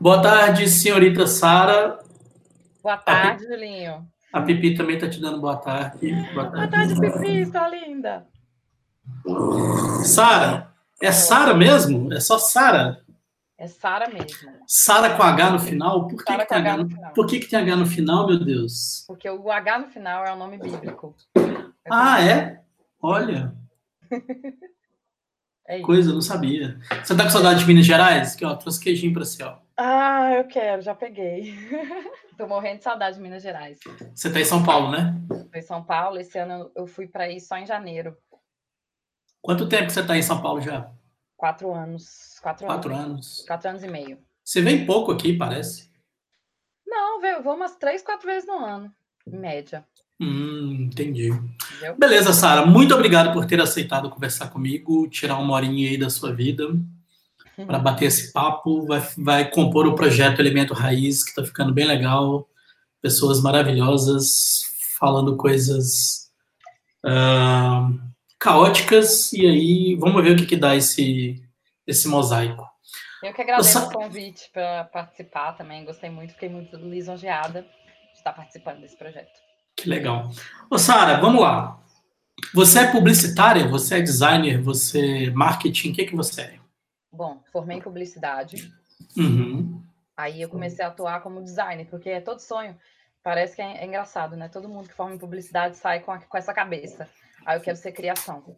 Boa tarde, senhorita Sara. Boa tarde, Julinho. A Pipi também está te dando boa tarde. Boa tarde, boa tarde Pipi, está linda. Sara, é Sara mesmo? É só Sara? É Sara mesmo. Sara com H no final? Por que, que tem H no, final? Por que, que tem H no final, meu Deus? Porque o H no final é o nome bíblico. ah, é? Olha. é Coisa, não sabia. Você tá com saudade de Minas Gerais? Aqui, ó, trouxe queijinho pra você, ó. Ah, eu quero, já peguei. Tô morrendo de saudade de Minas Gerais. Você tá em São Paulo, né? Tô em São Paulo. Esse ano eu fui para ir só em janeiro. Quanto tempo que você tá em São Paulo já? Quatro anos. Quatro, Quatro anos. anos. Quatro anos e meio. Você vem pouco aqui, parece? Não, eu vou umas três, quatro vezes no ano, em média. Hum, entendi. Entendeu? Beleza, Sara. Muito obrigado por ter aceitado conversar comigo, tirar uma horinha aí da sua vida para bater esse papo. Vai, vai compor o projeto Elemento Raiz, que está ficando bem legal. Pessoas maravilhosas falando coisas uh, caóticas. E aí, vamos ver o que, que dá esse, esse mosaico. Eu que agradeço o convite para participar também. Gostei muito, fiquei muito lisonjeada de estar participando desse projeto. Que legal. Ô, Sara, vamos lá. Você é publicitária? Você é designer? Você é marketing? O que, que você é? Bom, formei em publicidade. Uhum. Aí eu comecei a atuar como designer, porque é todo sonho. Parece que é, é engraçado, né? Todo mundo que forma em publicidade sai com, a, com essa cabeça. Aí eu quero ser criação.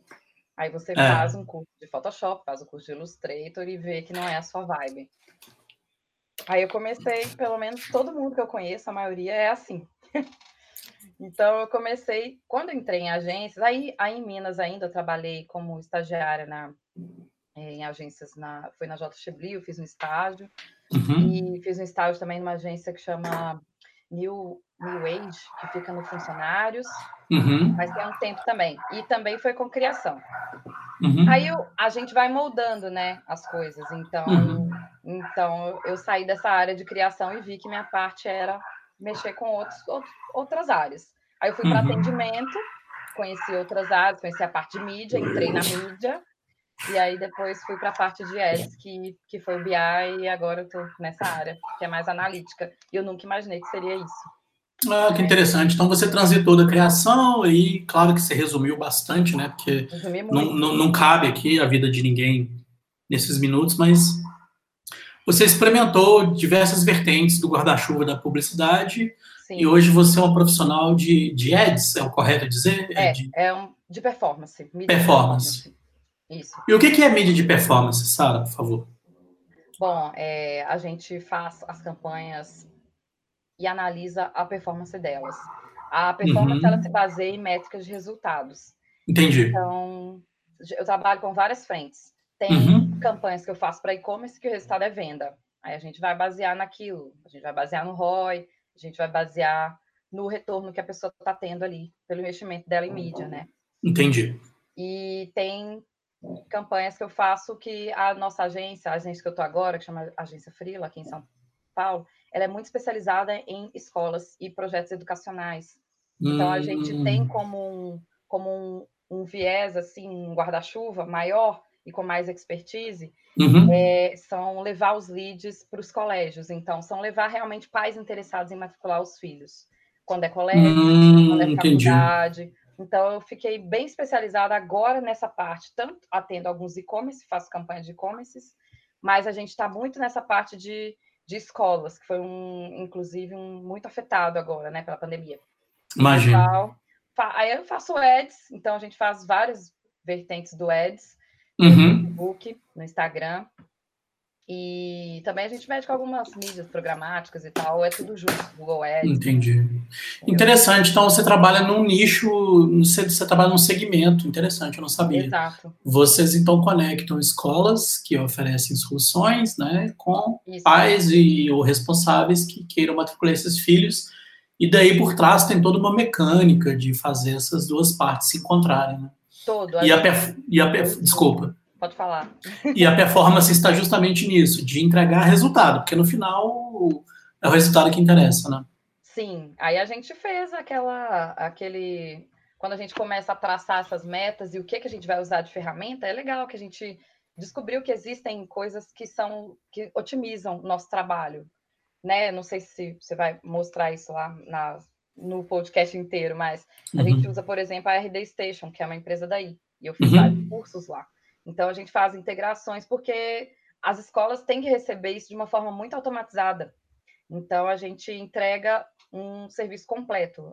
Aí você é. faz um curso de Photoshop, faz o um curso de Illustrator e vê que não é a sua vibe. Aí eu comecei, pelo menos todo mundo que eu conheço, a maioria é assim. então eu comecei, quando eu entrei em agências, aí, aí em Minas ainda eu trabalhei como estagiária na em agências, na, foi na J. Cheblio, fiz um estágio, uhum. e fiz um estágio também numa agência que chama New, New Age, que fica no Funcionários, uhum. mas tem um tempo também, e também foi com criação. Uhum. Aí eu, a gente vai moldando, né, as coisas, então, uhum. então eu saí dessa área de criação e vi que minha parte era mexer com outros, outros outras áreas. Aí eu fui para uhum. atendimento, conheci outras áreas, conheci a parte de mídia, entrei na mídia, e aí depois fui para a parte de ads, que, que foi o BI, e agora eu estou nessa área, que é mais analítica. E eu nunca imaginei que seria isso. Ah, que interessante. Então você transitou da criação e claro que você resumiu bastante, né? Porque não, não, não cabe aqui a vida de ninguém nesses minutos, mas você experimentou diversas vertentes do guarda-chuva da publicidade Sim. e hoje você é uma profissional de, de ads, é o correto dizer? É, de, é um, de performance. Performance. performance. Isso. E o que é mídia de performance, Sara, por favor? Bom, é, a gente faz as campanhas e analisa a performance delas. A performance Uhum. ela se baseia em métricas de resultados. Entendi. Então, eu trabalho com várias frentes. Tem Uhum. campanhas que eu faço para e-commerce que o resultado é venda. Aí a gente vai basear naquilo. A gente vai basear no ROI, a gente vai basear no retorno que a pessoa está tendo ali pelo investimento dela em mídia, né? Entendi. E tem campanhas que eu faço que a nossa agência, a agência que eu estou agora, que chama Agência Frila, aqui em São Paulo, ela é muito especializada em escolas e projetos educacionais. Então, a gente Hum. tem como um, como um, um viés, assim, um guarda-chuva maior e com mais expertise, Uhum. é, são levar os leads para os colégios. Então, são levar realmente pais interessados em matricular os filhos. Quando é colégio, Hum, quando é entendi. Então, eu fiquei bem especializada agora nessa parte. Tanto atendo alguns e-commerce, faço campanha de e-commerce, mas a gente está muito nessa parte de, de escolas, que foi, um, inclusive, um, muito afetado agora, né, pela pandemia. Imagina. Então, aí eu faço ads, então a gente faz várias vertentes do ads, no Uhum. Facebook, no Instagram, e também a gente mexe com algumas mídias programáticas e tal, é tudo junto, Google Ads. Entendi. Interessante. Então você trabalha num nicho, você, você trabalha num segmento interessante, eu não sabia. Exato. Vocês então conectam escolas que oferecem soluções, né, com Isso. pais e ou responsáveis que queiram matricular esses filhos. E daí por trás tem toda uma mecânica de fazer essas duas partes se encontrarem. Né? Todo. E a, gente- perf- e a perf- desculpa. Pode falar. E a performance está justamente nisso, de entregar resultado, porque no final é o resultado que interessa, né? Sim, aí a gente fez aquela, aquele, quando a gente começa a traçar essas metas e o que que a gente vai usar de ferramenta, é legal que a gente descobriu que existem coisas que são que otimizam o nosso trabalho, né? Não sei se você vai mostrar isso lá na, no podcast inteiro, mas a uhum. gente usa, por exemplo, a RD Station, que é uma empresa daí, e eu fiz uhum. vários cursos lá. Então a gente faz integrações porque as escolas têm que receber isso de uma forma muito automatizada. Então a gente entrega um serviço completo.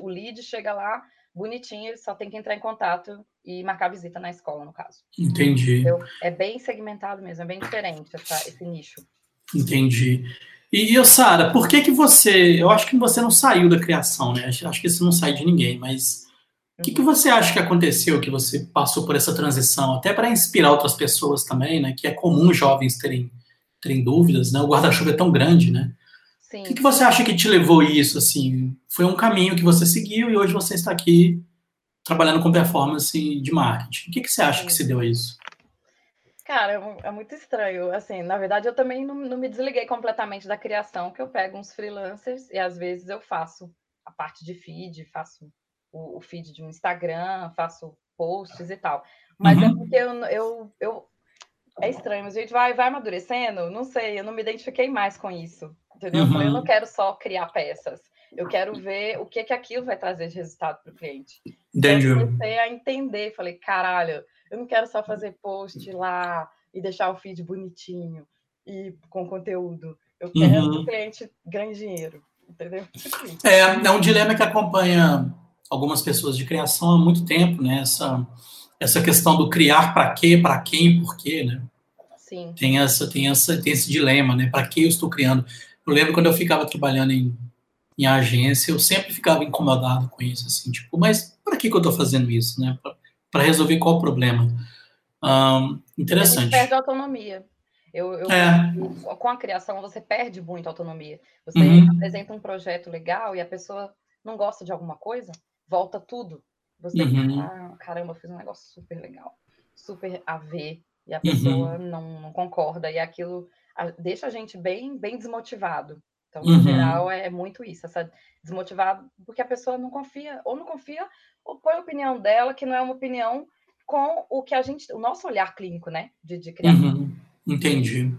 O lead chega lá bonitinho, ele só tem que entrar em contato e marcar visita na escola, no caso. Entendi. Então, é bem segmentado mesmo, é bem diferente essa, esse nicho. Entendi. E, e Sara, por que que você... Eu acho que você não saiu da criação, né? Acho que isso não sai de ninguém, mas... O que, que você acha que aconteceu, que você passou por essa transição, até para inspirar outras pessoas também, né? Que é comum jovens terem, terem dúvidas, né? O guarda-chuva é tão grande, né? Sim. O que, que você acha que te levou isso, assim? Foi um caminho que você seguiu e hoje você está aqui trabalhando com performance de marketing. O que, que você acha Sim. que se deu a isso? Cara, é, é muito estranho. Assim, na verdade, eu também não, não, me desliguei completamente da criação, que eu pego uns freelancers e às vezes eu faço a parte de feed, faço o, o feed de um Instagram, faço posts e tal. Mas é uhum. é porque eu, eu, eu, É estranho, mas a gente vai, vai amadurecendo, não sei, eu não me identifiquei mais com isso. Entendeu? Uhum. Eu não quero só criar peças. Eu quero ver o que que aquilo vai trazer de resultado para o cliente. Entendi. Eu comecei a entender, falei, caralho, eu não quero só fazer post lá e deixar o feed bonitinho e com conteúdo. Eu quero uhum. que o cliente ganhe dinheiro, entendeu? É, é um dilema que acompanha algumas pessoas de criação há muito tempo, né? Essa, essa questão do criar para quê, para quem, por quê, né? Sim. Tem essa, tem essa, tem esse dilema, né? Para que eu estou criando? Eu lembro quando eu ficava trabalhando em, em agência, eu sempre ficava incomodado com isso, assim, tipo, mas para que, que eu estou fazendo isso, né? Para resolver qual o problema? Um, interessante. A perde autonomia. Eu, eu é. com a criação você perde muita autonomia. Você uhum. apresenta um projeto legal e a pessoa não gosta de alguma coisa, volta tudo. Você, uhum. ah, caramba, eu fiz um negócio super legal, super a ver, e a uhum. pessoa uhum. não, não, concorda, e aquilo deixa a gente bem, bem desmotivado. Então, no uhum. geral, é muito isso, essa desmotivado, porque a pessoa não confia, ou não confia, ou põe a opinião dela, que não é uma opinião com o que a gente, o nosso olhar clínico, né, de, de criação. Uhum. Entendi.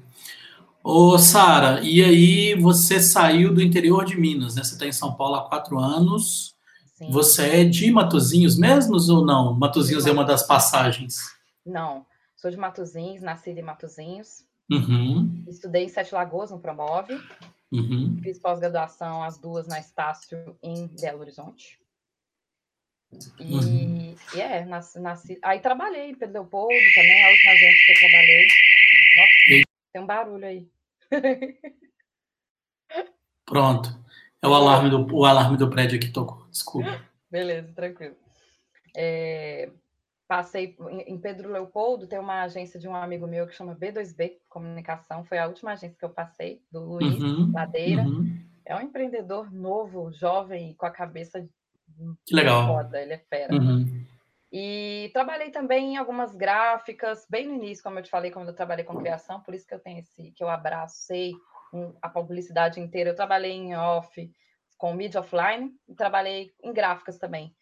Ô, Sara, e aí você saiu do interior de Minas, né? Você está em São Paulo há quatro anos. Sim. Você é de Matozinhos mesmos ou não? Matozinhos é uma das passagens. Não, sou de Matozinhos, nascida em Matozinhos. Uhum. Estudei em Sete Lagoas, no Promove. Uhum. Fiz pós-graduação, as duas na Estácio, em Belo Horizonte. E, uhum. e é, nasci, nasci, Aí trabalhei em Pedro Leopoldo também, a última agência que eu trabalhei. Nossa, tem um barulho aí. Pronto. É o alarme do, o alarme do prédio que tocou. Desculpa. Beleza, tranquilo. É, Passei em Pedro Leopoldo, tem uma agência de um amigo meu que chama B2B Comunicação, foi a última agência que eu passei, do Luiz uhum, Ladeira. Uhum. É um empreendedor novo, jovem, com a cabeça que legal. foda, ele é fera. Uhum. E trabalhei também em algumas gráficas, bem no início, como eu te falei, quando eu trabalhei com criação, por isso que eu tenho esse, que eu abracei a publicidade inteira. Eu trabalhei em off, com mídia offline, e trabalhei em gráficas também.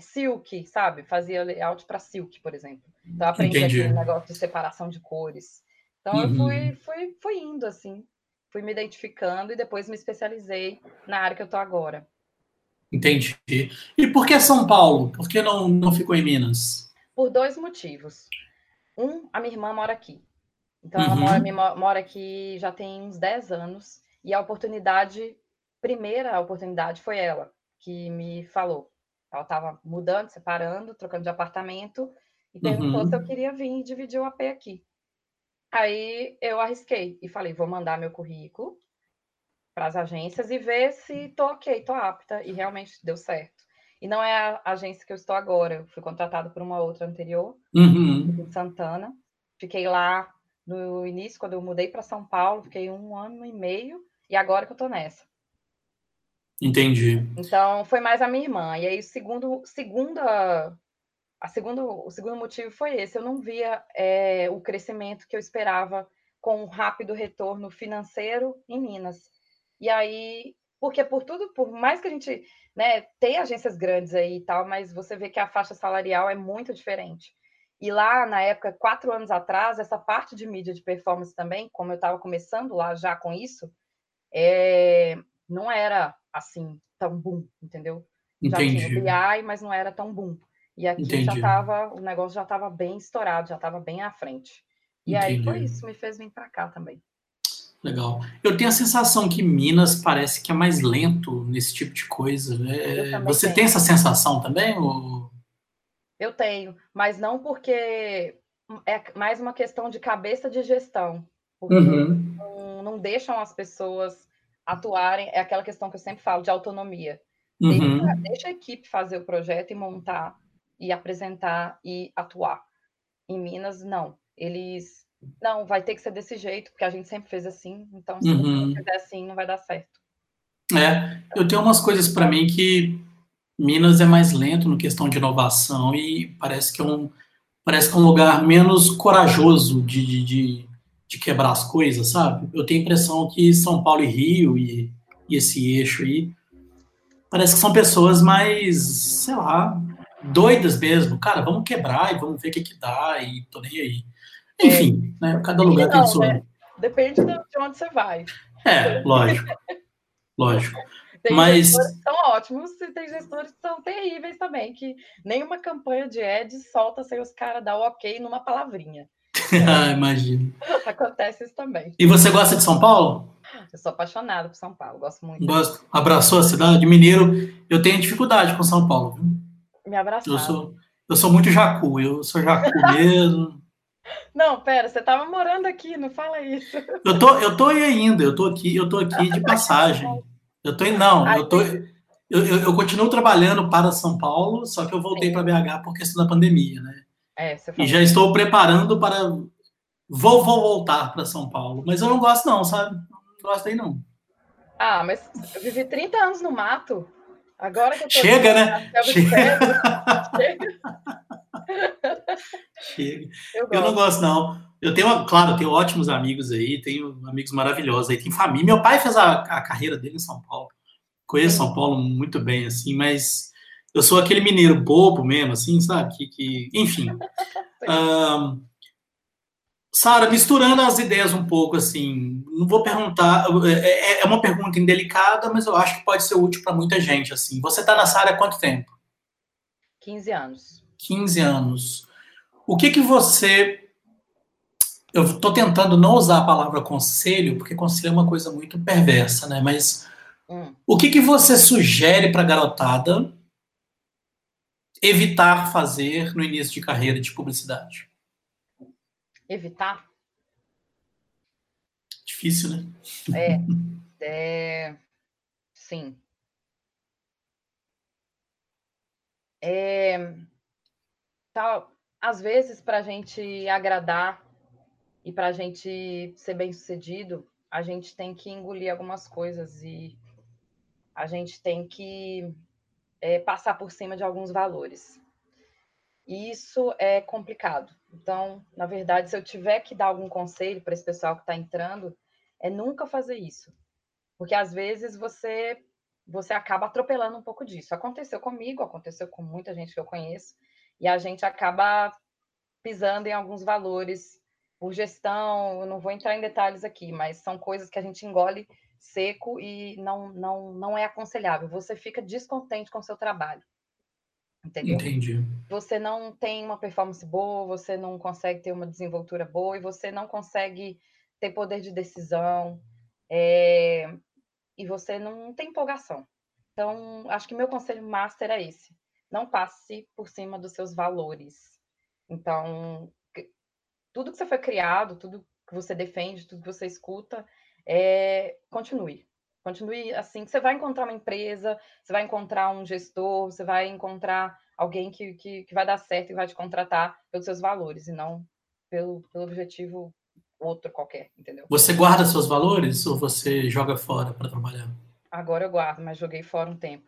Silk, sabe? Fazia layout para Silk, por exemplo. Então, aprendi Entendi. aquele negócio de separação de cores. Então, uhum. eu fui, fui, fui indo, assim. Fui me identificando e depois me especializei na área que eu tô agora. Entendi. E por que São Paulo? Por que não, não ficou em Minas? Por dois motivos. Um, a minha irmã mora aqui. Então, uhum. ela mora, mora aqui já tem uns 10 anos. E a oportunidade, primeira oportunidade foi ela que me falou ela estava mudando, separando, trocando de apartamento e perguntou uhum. se eu queria vir dividir o AP aqui. Aí eu arrisquei e falei, vou mandar meu currículo para as agências e ver se tô ok, tô apta e realmente deu certo. E não é a agência que eu estou agora, eu fui contratada por uma outra anterior, uhum. em Santana. Fiquei lá no início, quando eu mudei para São Paulo, fiquei um ano e meio e agora que eu tô nessa. Entendi. Então, foi mais a minha irmã. E aí, o segundo, segunda, a segundo, o segundo motivo foi esse. Eu não via é, o crescimento que eu esperava com um rápido retorno financeiro em Minas. E aí, porque por tudo, por mais que a gente né, tem agências grandes aí e tal, mas você vê que a faixa salarial é muito diferente. E lá, na época, quatro anos atrás, essa parte de mídia de performance também, como eu estava começando lá já com isso, é... não era assim tão boom, entendeu? Entendi. Já tinha BI, mas não era tão boom. E aqui Entendi. já estava, o negócio já estava bem estourado, já estava bem à frente. E Entendi. aí foi isso, me fez vir para cá também. Legal. Eu tenho a sensação que Minas parece que é mais lento nesse tipo de coisa. É, você tenho. tem essa sensação também? Ou... Eu tenho, mas não porque é mais uma questão de cabeça de gestão. Porque uhum. não, não, deixam as pessoas atuarem. É aquela questão que eu sempre falo de autonomia. Uhum. Deixa, deixa a equipe fazer o projeto e montar, e apresentar e atuar. Em Minas, não. Eles não, vai ter que ser desse jeito, porque a gente sempre fez assim, então se uhum. não fizer assim, não vai dar certo. É, eu tenho umas coisas para mim que Minas é mais lento no questão de inovação e parece que é um, parece que é um lugar menos corajoso de, de, de, de quebrar as coisas, sabe? Eu tenho a impressão que São Paulo e Rio e, e esse eixo aí parece que são pessoas mais, sei lá, doidas mesmo. Cara, vamos quebrar e vamos ver o que, que dá e tô nem aí. Enfim, né? cada lugar tem sua. Né? Depende de onde você vai. É, lógico. lógico. Tem Mas... gestores que são ótimos e tem gestores que são terríveis também, que nenhuma campanha de ads solta sem os caras dar o ok numa palavrinha. Ah, imagino. Acontece isso também. E você gosta de São Paulo? Eu sou apaixonada por São Paulo, gosto muito. Gosto. Abraçou a cidade? Mineiro, eu tenho dificuldade com São Paulo. Viu? Me abraçar. Eu sou, eu sou muito jacu, eu sou jacu mesmo. Não, pera, você estava morando aqui, não fala isso. Eu tô, eu tô aí ainda, eu tô aqui, eu tô aqui de passagem. Eu tô não, eu tô eu, eu, eu, continuo trabalhando para São Paulo, só que eu voltei para BH por questão da pandemia, né? É, e já estou preparando para vou, vou voltar para São Paulo, mas eu não gosto não, sabe? Não gosto aí não. Ah, mas eu vivi 30 anos no mato. Agora que eu tô Chega, né? Chega. Chega. Chega. Eu, eu, não gosto, não. Eu tenho, claro, eu tenho ótimos amigos aí, tenho amigos maravilhosos aí, tem família. Meu pai fez a, a carreira dele em São Paulo. Conheço São Paulo muito bem, assim, mas eu sou aquele mineiro bobo mesmo, assim, sabe? Que, que enfim. um, Sara, misturando as ideias um pouco, assim, não vou perguntar, é, é, é uma pergunta indelicada, mas eu acho que pode ser útil para muita gente, assim. Você está nessa área há quanto tempo? 15 anos. 15 anos. O que que você eu estou tentando não usar a palavra conselho, porque conselho é uma coisa muito perversa, né? Mas hum. o que, que você sugere para a garotada evitar fazer no início de carreira de publicidade? Evitar? Difícil, né? É, é sim. É, tal, às vezes, para a gente agradar e para a gente ser bem sucedido, a gente tem que engolir algumas coisas e a gente tem que é, passar por cima de alguns valores. E isso é complicado. Então, na verdade, se eu tiver que dar algum conselho para esse pessoal que está entrando, é nunca fazer isso. Porque às vezes você você acaba atropelando um pouco disso. Aconteceu comigo, aconteceu com muita gente que eu conheço e a gente acaba pisando em alguns valores por gestão, eu não vou entrar em detalhes aqui, mas são coisas que a gente engole seco e não, não, não é aconselhável. Você fica descontente com o seu trabalho. Entendeu? Entendi. Você não tem uma performance boa, você não consegue ter uma desenvoltura boa e você não consegue ter poder de decisão é... e você não tem empolgação. Então, acho que meu conselho master é esse não passe por cima dos seus valores. Então, tudo que você foi criado, tudo que você defende, tudo que você escuta, é, continue. Continue assim, você vai encontrar uma empresa, você vai encontrar um gestor, você vai encontrar alguém que, que, que vai dar certo e vai te contratar pelos seus valores, e não pelo, pelo objetivo outro qualquer, entendeu? Você guarda seus valores ou você joga fora para trabalhar? Agora eu guardo, mas joguei fora um tempo.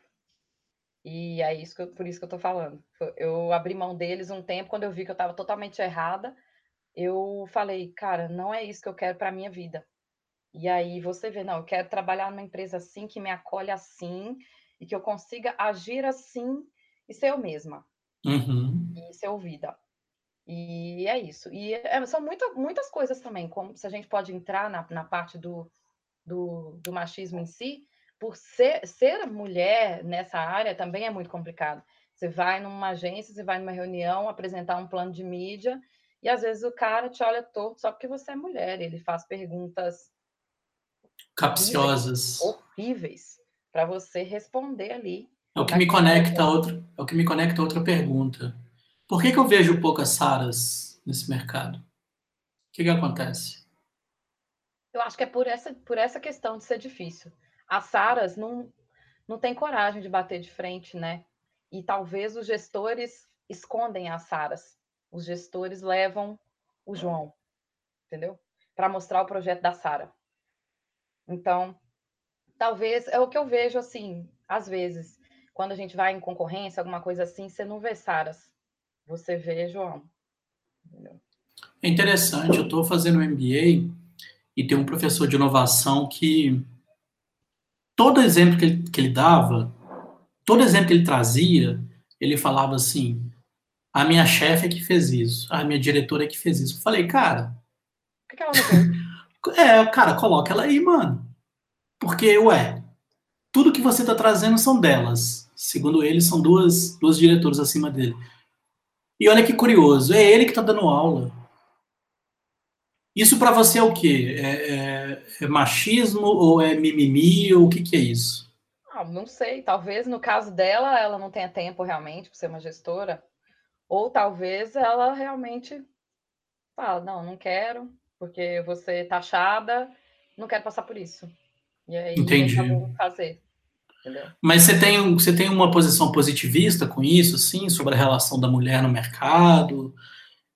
E é isso que eu, por isso que eu tô falando. Eu abri mão deles um tempo, quando eu vi que eu estava totalmente errada, eu falei, cara, não é isso que eu quero para minha vida. E aí você vê, não, eu quero trabalhar numa empresa assim, que me acolhe assim, e que eu consiga agir assim e ser eu mesma. Uhum. E ser ouvida. E é isso. E é, são muita, muitas coisas também, como se a gente pode entrar na, na parte do, do, do machismo em si, por ser, ser mulher nessa área também é muito complicado. Você vai numa agência, você vai numa reunião apresentar um plano de mídia e às vezes o cara te olha torto só porque você é mulher. Ele faz perguntas capciosas, horríveis, para você responder ali. É o que me conecta a outra, é o que me conecta a outra pergunta. Por que, que eu vejo poucas Saras nesse mercado? O que, que acontece? Eu acho que é por essa, por essa questão de ser difícil. As Saras não, não têm coragem de bater de frente, né? E talvez os gestores escondem as Saras. Os gestores levam o João, entendeu? Para mostrar o projeto da Sara. Então, talvez é o que eu vejo assim, às vezes, quando a gente vai em concorrência, alguma coisa assim, você não vê Saras, você vê João. Entendeu? É interessante, eu estou fazendo um MBA e tem um professor de inovação que todo exemplo que ele, que ele dava, todo exemplo que ele trazia, ele falava assim: a minha chefe é que fez isso, a minha diretora é que fez isso. Eu falei, cara. Por que ela não fez? É, cara, coloca ela aí, mano. Porque, ué, tudo que você tá trazendo são delas. Segundo ele, são duas, duas diretoras acima dele. E olha que curioso, é ele que tá dando aula. Isso para você é o quê? É, é, é, machismo ou é mimimi ou o que, que é isso? Ah, não sei. Talvez no caso dela, ela não tenha tempo realmente para ser uma gestora. Ou talvez ela realmente fala, não, não quero, porque você tá taxada, não quero passar por isso. E aí Entendi. fazer. Entendeu? Mas você tem, você tem uma posição positivista com isso, sim, sobre a relação da mulher no mercado?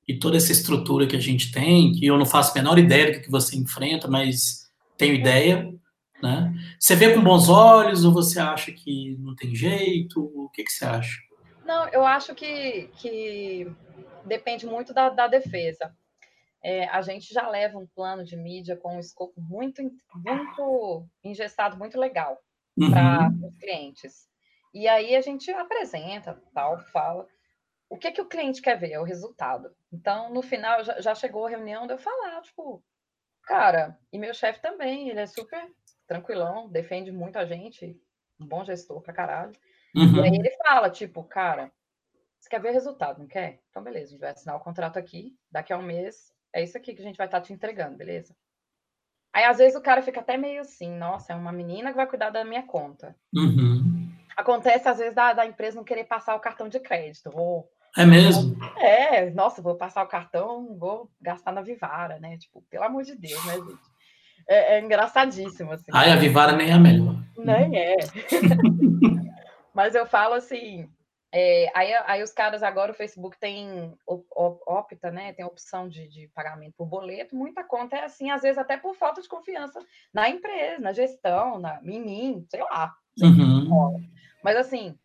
e toda essa estrutura que a gente tem, que eu não faço a menor ideia do que você enfrenta, mas tenho ideia, né? Você vê com bons olhos ou você acha que não tem jeito? O que, que você acha? Não, eu acho que, que depende muito da, da defesa. É, a gente já leva um plano de mídia com um escopo muito, muito engessado, muito legal uhum. para os clientes. E aí a gente apresenta, tal, fala o que, que o cliente quer ver? É o resultado. Então, no final, já, já chegou a reunião de eu falar, tipo, cara, e meu chefe também, ele é super tranquilão, defende muito a gente, um bom gestor pra caralho. Uhum. E aí ele fala, tipo, cara, você quer ver resultado, não quer? Então, beleza, a gente vai assinar o contrato aqui, daqui a um mês, é isso aqui que a gente vai estar tá te entregando, beleza? Aí, às vezes, o cara fica até meio assim, nossa, é uma menina que vai cuidar da minha conta. Uhum. Acontece, às vezes, da, da empresa não querer passar o cartão de crédito, é mesmo? É, nossa, vou passar o cartão, vou gastar na Vivara, né? Tipo, pelo amor de Deus, né, gente? É, é engraçadíssimo, assim. Ai, a Vivara nem é a melhor. Nem é. Mas eu falo assim, é, aí, aí os caras agora, o Facebook tem opta, né? Tem opção de, de, pagamento por boleto. Muita conta é assim, às vezes até por falta de confiança na empresa, na gestão, na, em mim, sei lá. Uhum. Mas assim,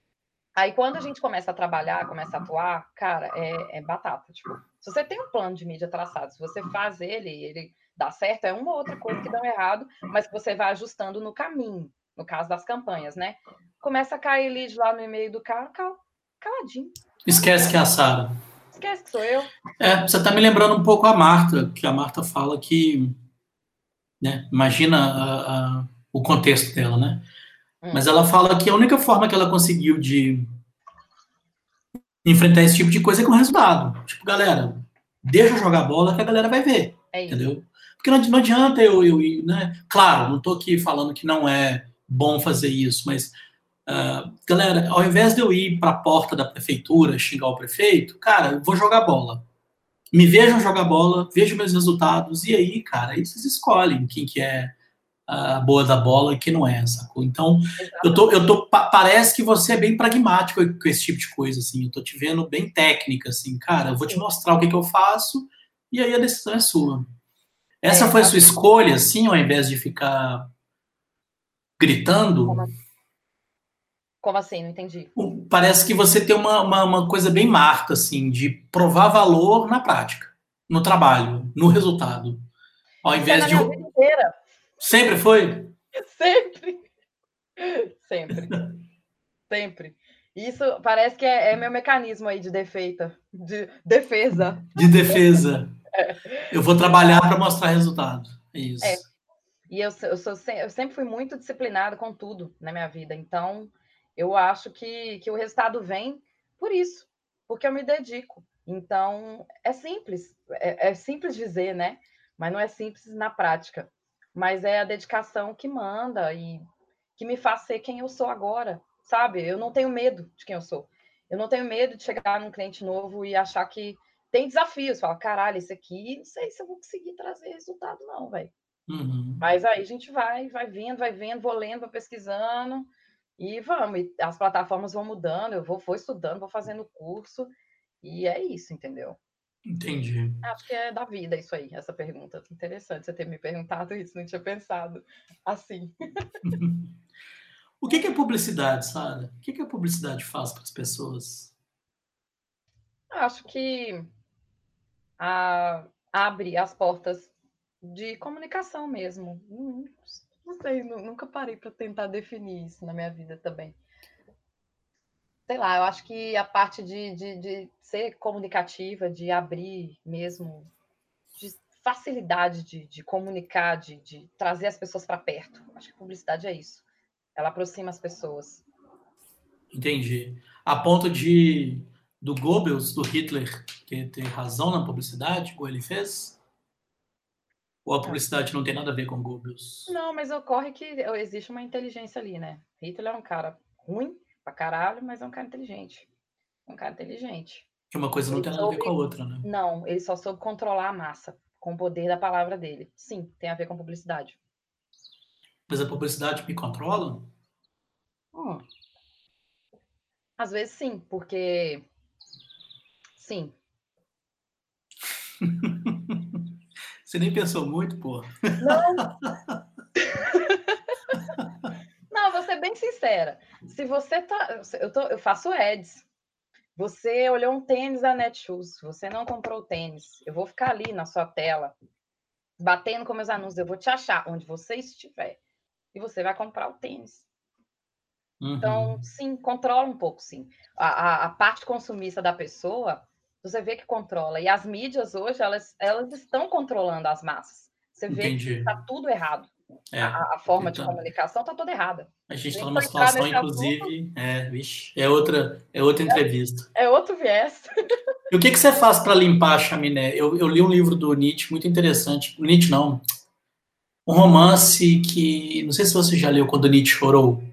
Aí quando a gente começa a trabalhar, começa a atuar, cara, é, é, batata. Tipo, se você tem um plano de mídia traçado, se você faz ele ele dá certo, é uma outra coisa que dá errado, mas que você vai ajustando no caminho, no caso das campanhas, né? Começa a cair lead lá no e-mail do cara, cal, caladinho. Esquece que é a Sara. Esquece que sou eu. É, você tá me lembrando um pouco a Marta, que a Marta fala que, né, imagina a, a, o contexto dela, né? Hum. Mas ela fala que a única forma que ela conseguiu de enfrentar esse tipo de coisa é com resultado. Tipo, galera, deixa eu jogar bola que a galera vai ver. É entendeu? Porque não, não adianta eu, eu, né? Claro, não estou aqui falando que não é bom fazer isso, mas uh, galera, ao invés de eu ir para a porta da prefeitura xingar o prefeito, cara, eu vou jogar bola. Me vejam jogar bola, vejam meus resultados, e aí, cara, aí vocês escolhem quem que é a boa da bola e que não é, sacou? Então, eu tô, eu tô, parece que você é bem pragmático com esse tipo de coisa, assim, eu tô te vendo bem técnica, assim, cara, eu vou te mostrar o que, que eu faço e aí a decisão é sua. Essa é, foi a sua escolha, assim, ao invés de ficar gritando? Como, assim? Não entendi. Parece que você tem uma, uma, uma coisa bem marca, assim, de provar valor na prática, no trabalho, no resultado. Ao invés é de. Sempre foi? Sempre. Sempre. Sempre. Isso parece que é, é, meu mecanismo aí de defeita, de defesa. De defesa. É. Eu vou trabalhar para mostrar resultado. É isso. É. E eu, eu, sou, eu sempre fui muito disciplinada com tudo na minha vida. Então, eu acho que, que o resultado vem por isso, porque eu me dedico. Então, é simples, é, é simples dizer, né? Mas não é simples na prática. Mas é a dedicação que manda e que me faz ser quem eu sou agora, sabe? Eu não tenho medo de quem eu sou. Eu não tenho medo de chegar num cliente novo e achar que tem desafios. Fala, caralho, esse aqui, não sei se eu vou conseguir trazer resultado, não, velho. Uhum. Mas aí a gente vai, vai vendo, vai vendo, vou lendo, vou pesquisando e vamos. E as plataformas vão mudando, eu vou, vou estudando, vou fazendo curso e é isso, entendeu? Entendi. Acho que é da vida isso aí, essa pergunta. Interessante você ter me perguntado isso, não tinha pensado assim. o que, é publicidade, Sara? O que, que a publicidade faz para as pessoas? Acho que a, abre as portas de comunicação mesmo. Não sei, nunca parei para tentar definir isso na minha vida também. Sei lá, eu acho que a parte de, de, de ser comunicativa, de abrir mesmo, de facilidade de, de comunicar, de, de trazer as pessoas para perto. Acho que publicidade é isso. Ela aproxima as pessoas. Entendi. A ponto de do Goebbels, do Hitler, que tem razão na publicidade, o ele fez? Ou a publicidade não tem nada a ver com Goebbels? Não, mas ocorre que existe uma inteligência ali, né? Hitler é um cara ruim pra caralho, mas é um cara inteligente. Um cara inteligente. Que uma coisa não ele tem nada soube... a ver com a outra, né? Não, ele só soube controlar a massa com o poder da palavra dele. Sim, tem a ver com publicidade. Mas a publicidade me controla? Hum. Às vezes sim, porque. Sim. Você nem pensou muito, pô. Não. Não, vou ser bem sincera. Se você tá. Eu, tô, eu faço ads. Você olhou um tênis da Netshoes, você não comprou o tênis. Eu vou ficar ali na sua tela, batendo com meus anúncios. Eu vou te achar onde você estiver. E você vai comprar o tênis. Então, uhum. Então, sim, controla um pouco, sim. A, a, a parte consumista da pessoa você vê que controla. E as mídias hoje, elas, elas estão controlando as massas. Você vê Entendi. que está tudo errado. É, a, a, forma então, de comunicação está toda errada. A gente está numa situação, inclusive, é, vixe, é, outra, é outra entrevista. É, é outro viés. E o que, que você faz para limpar a chaminé? Eu, eu li um livro do Nietzsche muito interessante. O Nietzsche não. Um romance que. Não sei se você já leu quando Nietzsche chorou.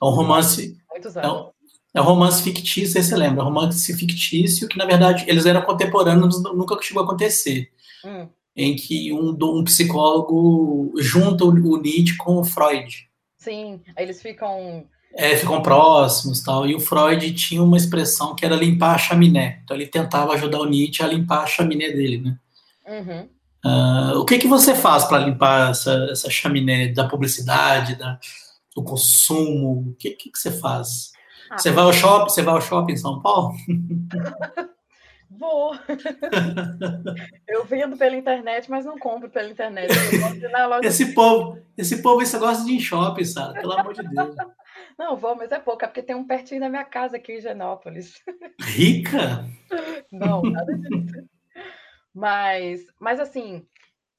É um romance. Muitos é anos. É um romance fictício, você lembra? É romance fictício que, na verdade, eles eram contemporâneos, nunca chegou a acontecer. Hum. Em que um, um psicólogo junta o, o Nietzsche com o Freud. Sim, aí eles ficam é, ficam próximos tal. E o Freud tinha uma expressão que era limpar a chaminé. Então ele tentava ajudar o Nietzsche a limpar a chaminé dele, né? Uhum. Uh, o que que você faz para limpar essa, essa chaminé da publicidade, da, do consumo? O que, que, que você faz? Ah, você vai ao shopping? Você vai ao shopping em São Paulo? Vou. eu vendo pela internet, mas não compro pela internet. esse povo, esse povo só gosta de ir em shopping, sabe? Pelo amor de Deus. Não, vou, mas é pouco, é porque tem um pertinho da minha casa aqui em Genópolis. Rica? Não, nada disso. Mas, mas assim,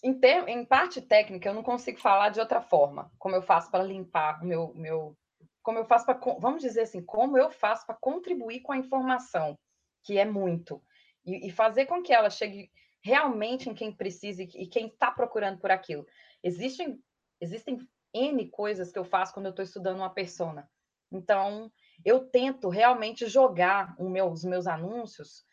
em, ter, em parte técnica, eu não consigo falar de outra forma, como eu faço para limpar o meu, meu, como eu faço para, vamos dizer assim, como eu faço para contribuir com a informação, que é muito, e, e, fazer com que ela chegue realmente em quem precisa e, quem está procurando por aquilo. Existem, existem N coisas que eu faço quando eu estou estudando uma persona. Então, eu tento realmente jogar meu, os meus anúncios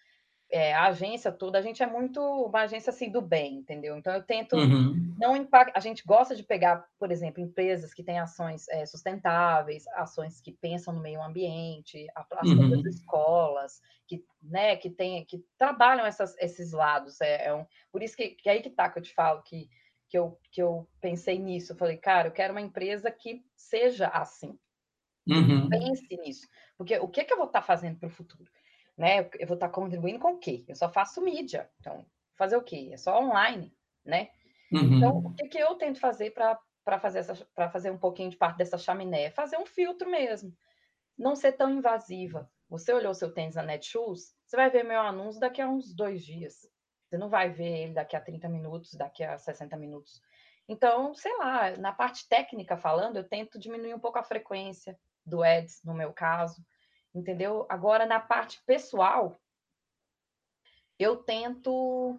é, a agência toda, a gente é muito uma agência assim do bem, entendeu? Então eu tento uhum. não impactar. A gente gosta de pegar, por exemplo, empresas que têm ações é, sustentáveis, ações que pensam no meio ambiente, as uhum. escolas, que, né, que tem, que trabalham essas, esses lados. É, é um, por isso que, que é aí que tá que eu te falo que, que, eu, que eu pensei nisso. Eu falei, cara, eu quero uma empresa que seja assim. Uhum. Pense nisso. Porque o que, que eu vou estar tá fazendo para o futuro? Né? Eu vou estar contribuindo com o quê? Eu só faço mídia. Então, fazer o quê? É só online, né? Uhum. Então, o que, que eu tento fazer para fazer, essa, fazer um pouquinho de parte dessa chaminé? Fazer um filtro mesmo. não ser tão invasiva. Você olhou seu tênis na Netshoes, você vai ver meu anúncio daqui a uns dois dias. Você não vai ver ele daqui a 30 minutos, daqui a 60 minutos. Então, sei lá, na parte técnica falando, eu tento diminuir um pouco a frequência do ads, no meu caso, entendeu? Agora, na parte pessoal, eu tento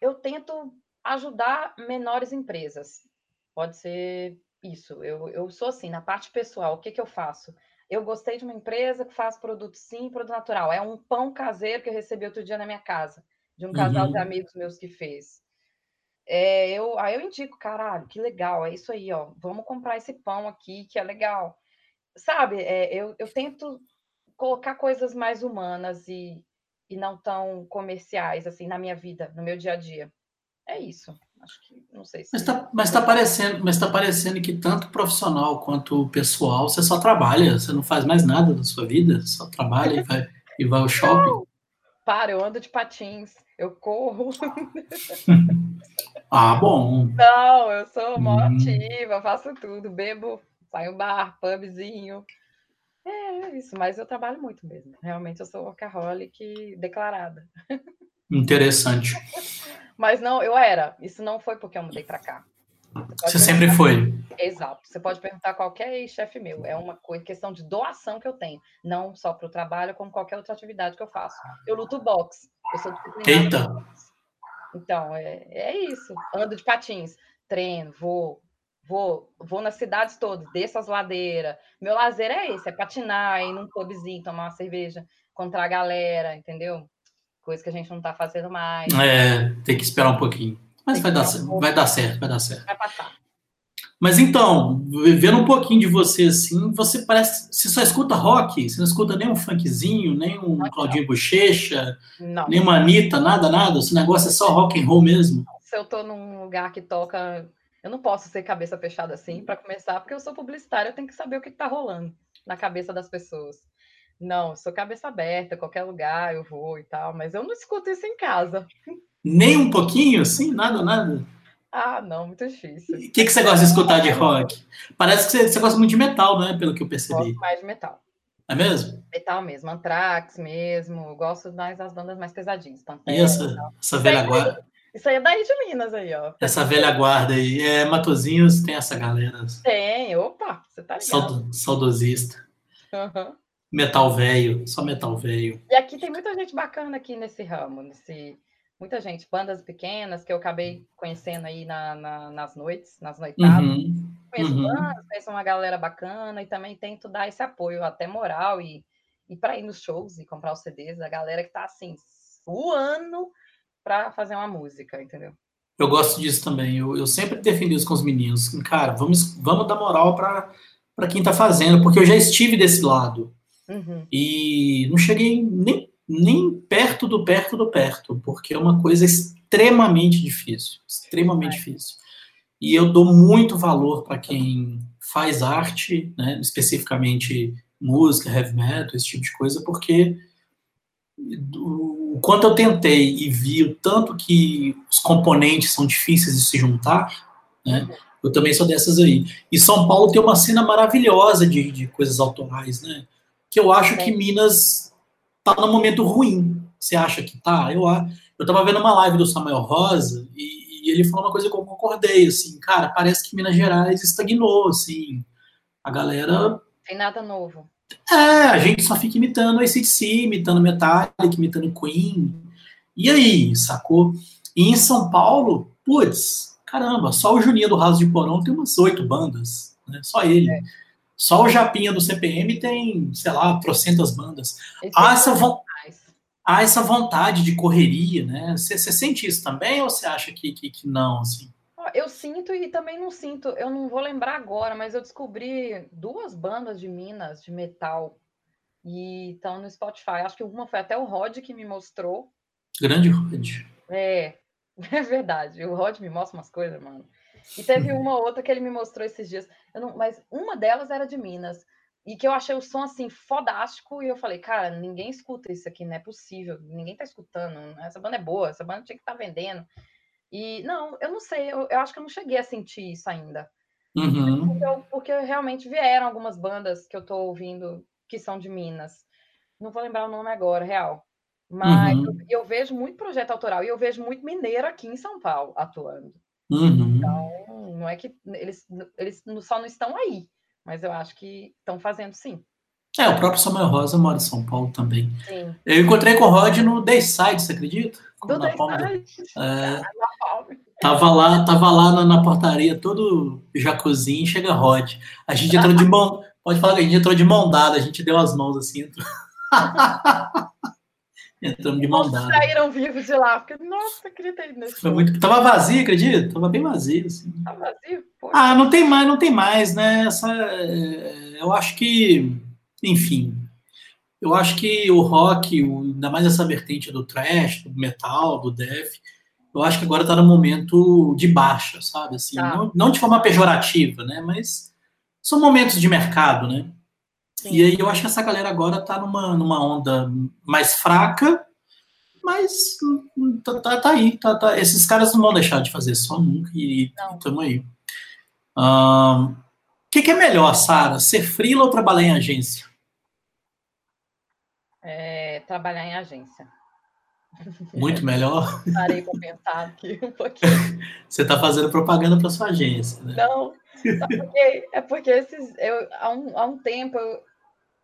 eu tento ajudar menores empresas. Pode ser isso. Eu, eu sou assim, na parte pessoal, o que, que eu faço? Eu gostei de uma empresa que faz produto sim, produto natural. É um pão caseiro que eu recebi outro dia na minha casa, de um casal uhum. de amigos meus que fez. É, eu, aí eu indico, caralho, que legal, é isso aí, ó. Vamos comprar esse pão aqui, que é legal. Sabe, é, eu, eu tento colocar coisas mais humanas e, e não tão comerciais, assim, na minha vida, no meu dia a dia. É isso. Acho que, não sei se... Mas está mas tá parecendo, mas tá parecendo que tanto profissional quanto pessoal, você só trabalha, você não faz mais nada da sua vida, só trabalha e vai, e vai ao shopping. Não. Para, eu ando de patins, eu corro. ah, bom. Não, eu sou mó hum. ativa, faço tudo, bebo, saio bar, pubzinho. É isso, mas eu trabalho muito mesmo. Realmente eu sou workaholic declarada. Interessante. Mas não, eu era. Isso não foi porque eu mudei para cá. Você, sempre foi. Exato. Você pode perguntar a qualquer chefe meu. É uma coisa, questão de doação que eu tenho. Não só para o trabalho, como qualquer outra atividade que eu faço. Eu luto boxe. Eu sou Eita! Então, é, é isso. Ando de patins, treino, vou, vou, vou nas cidades todas, desço as ladeiras. Meu lazer é esse, é patinar, ir num pubzinho, tomar uma cerveja, encontrar a galera, entendeu? coisa que a gente não está fazendo mais. É, tem que esperar um pouquinho. Mas vai dar, um vai dar certo, vai dar certo. Vai passar. Mas então, vendo um pouquinho de você assim, você parece. Você só escuta rock? Você não escuta nem um funkzinho, nem um não, Claudinho Bochecha, nem uma Anitta, nada, nada? Esse negócio é só rock and roll mesmo? Se eu tô num lugar que toca. Eu não posso ser cabeça fechada assim, para começar, porque eu sou publicitária, eu tenho que saber o que está rolando na cabeça das pessoas. Não, sou cabeça aberta, qualquer lugar eu vou e tal, mas eu não escuto isso em casa. Nem um pouquinho, assim? Nada, nada? Ah, não, muito difícil. O que, que você gosta de escutar de rock? Parece que você, você gosta muito de metal, né? Pelo que eu percebi. Gosto mais de metal. É mesmo? Metal mesmo, Anthrax mesmo. Gosto mais das bandas mais pesadinhas. Pantera, essa, essa velha guarda? Isso aí é daí de Minas aí, ó. Essa velha guarda aí. É, Matozinhos tem essa galera. Tem, opa, você tá ligado. Saudosista. Uhum. Metal velho, só metal velho. E aqui tem muita gente bacana aqui nesse ramo, nesse muita gente, bandas pequenas que eu acabei conhecendo aí na, na, nas noites, nas noitadas. Uhum, conheço uhum. bandas, conheço uma galera bacana e também tento dar esse apoio até moral e, e para ir nos shows e comprar os CDs, a galera que tá assim, suando para fazer uma música, entendeu? Eu gosto disso também. Eu, eu sempre defendi isso com os meninos. Cara, vamos, vamos dar moral para quem tá fazendo, porque eu já estive desse lado. Uhum. E não cheguei nem, nem perto do perto do perto, porque é uma coisa extremamente difícil, extremamente é. difícil. E eu dou muito valor para quem faz arte, né, especificamente música, heavy metal, esse tipo de coisa, porque o quanto eu tentei e vi o tanto que os componentes são difíceis de se juntar, né, eu também sou dessas aí. E São Paulo tem uma cena maravilhosa de, de coisas autorais, né? que eu acho que Minas tá num momento ruim. Você acha que tá? Eu, eu tava vendo uma live do Samuel Rosa e, e ele falou uma coisa que eu concordei, assim, cara, parece que Minas Gerais estagnou, assim, a galera... Tem nada novo. É, a gente só fica imitando ACDC, imitando Metallica, imitando Queen, e aí, sacou? E em São Paulo, putz, caramba, só o Juninho do Raso de Porão tem umas oito bandas, né? Só ele. É. Só o Japinha do CPM tem, sei lá, trocentas bandas. há, essa vo... há essa vontade de correria, né? Você sente isso também ou você acha que, que, que não, assim? Eu sinto e também não sinto. Eu não vou lembrar agora, mas eu descobri duas bandas de Minas de metal e estão no Spotify. Acho que uma foi até o Rod que me mostrou. Grande Rod. É, é verdade. O Rod me mostra umas coisas, mano. E teve uma outra que ele me mostrou esses dias, não, mas uma delas era de Minas, e que eu achei o som assim fodástico, e eu falei, cara, ninguém escuta isso aqui, não é possível, ninguém tá escutando, essa banda é boa, essa banda tinha que estar tá vendendo. E não, eu não sei, eu, eu, acho que eu não cheguei a sentir isso ainda. Uhum. Porque, eu, porque, realmente vieram algumas bandas que eu tô ouvindo que são de Minas. Não vou lembrar o nome agora, real. Mas uhum. eu, eu, vejo muito projeto autoral e eu vejo muito mineiro aqui em São Paulo atuando. Uhum. Então, não é que eles, eles só não estão aí, mas eu acho que estão fazendo sim. É, o próprio Samuel Rosa mora em São Paulo também. Sim. Eu encontrei com o Rod no Dayside, você acredita? Do na Dayside? É, tava lá, tava lá na, na portaria, todo jacuzzi, chega Rod. A gente entrou de mão, pode falar que a gente entrou de mão dada, a gente deu as mãos assim. Entrou. Entramos de mão dada. saíram vivos de lá, porque, nossa, ido nesse Foi muito... Tava vazio, acredita? Tava bem vazio. Assim. Tava vazio? Poxa. Ah, não tem mais, não tem mais, né? Essa, é, eu acho que, enfim, eu acho que o rock, ainda mais essa vertente do trash, do metal, do death, eu acho que agora tá no momento de baixa, sabe? Assim, tá. não, não de forma pejorativa, né? Mas são momentos de mercado, né? Sim. E aí eu acho que essa galera agora tá numa, numa onda mais fraca, mas tá, tá, tá aí. Tá, tá, Esses caras não vão deixar de fazer só nunca e estamos aí. O um, que, que, é melhor, Sara? Ser frila ou trabalhar em agência? É, trabalhar em agência. Muito melhor? Parei para pensar aqui um pouquinho. Você está fazendo propaganda para sua agência, né? Não, porque, é porque esses, eu, há, um, há um tempo eu,